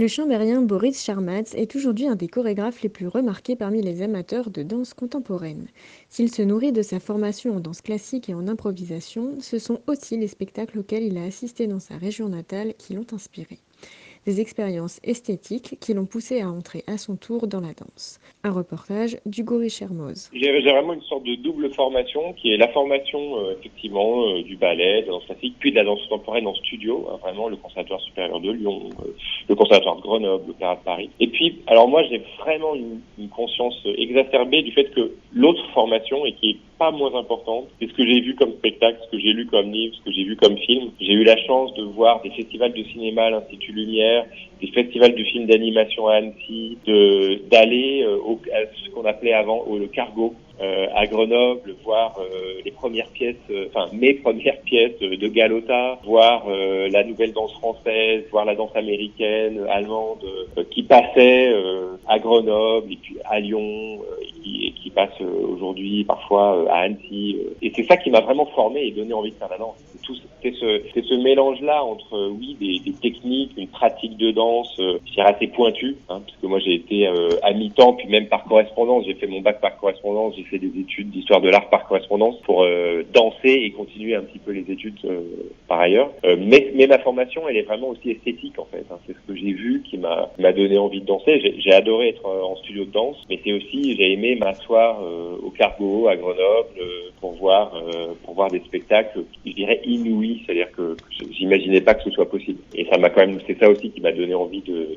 Le chambérien Boris Charmatz est aujourd'hui un des chorégraphes les plus remarqués parmi les amateurs de danse contemporaine. S'il se nourrit de sa formation en danse classique et en improvisation, ce sont aussi les spectacles auxquels il a assisté dans sa région natale qui l'ont inspiré des expériences esthétiques qui l'ont poussé à entrer à son tour dans la danse. Un reportage d'Hugo Richermoz. J'ai vraiment une sorte de double formation qui est la formation euh, effectivement euh, du ballet, de la danse classique, puis de la danse contemporaine en studio, hein, vraiment le Conservatoire supérieur de Lyon, euh, le Conservatoire de Grenoble, l'Opéra de Paris. Et puis, alors moi j'ai vraiment une, conscience exacerbée du fait que l'autre formation, et qui est pas moins importante, c'est ce que j'ai vu comme spectacle, ce que j'ai lu comme livre, ce que j'ai vu comme film. J'ai eu la chance de voir des festivals de cinéma à l'Institut Lumière, des festivals de films d'animation à Annecy, d'aller euh, à ce qu'on appelait avant au, le cargo euh, à Grenoble, voir euh, les premières pièces, euh, enfin mes premières pièces de Galota, voir la nouvelle danse française, voir la danse américaine, allemande, qui passait à Grenoble et puis à Lyon, passe aujourd'hui parfois à Annecy. Et c'est ça qui m'a vraiment formé et donné envie de faire la danse. C'est ce, ce mélange-là entre, oui, des, des, techniques, une pratique de danse, euh, je dirais assez pointue, hein, parce moi j'ai été à mi-temps, puis même par correspondance, j'ai fait mon bac par correspondance, j'ai fait des études d'histoire de l'art par correspondance pour euh, danser et continuer un petit peu les études euh, par ailleurs. Euh, mais, mais ma formation, elle est vraiment aussi esthétique en fait. Hein. C'est ce que j'ai vu qui m'a donné envie de danser. J'ai adoré être en studio de danse, mais c'est aussi j'ai aimé m'asseoir au Cargo à Grenoble pour voir pour voir des spectacles, je dirais inouïs, c'est-à-dire que, j'imaginais pas que ce soit possible. Et ça m'a quand même, c'est ça aussi qui m'a donné envie de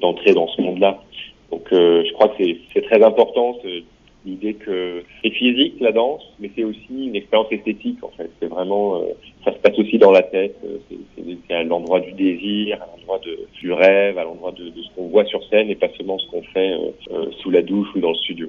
d'entrer de, dans ce monde-là. Donc je crois que c'est très important l'idée que c'est physique la danse, mais c'est aussi une expérience esthétique en fait. C'est vraiment, euh, ça se passe aussi dans la tête. Euh, c'est à l'endroit du désir, à l'endroit du rêve, à l'endroit de, de, ce qu'on voit sur scène et pas seulement ce qu'on fait euh, euh, sous la douche ou dans le studio.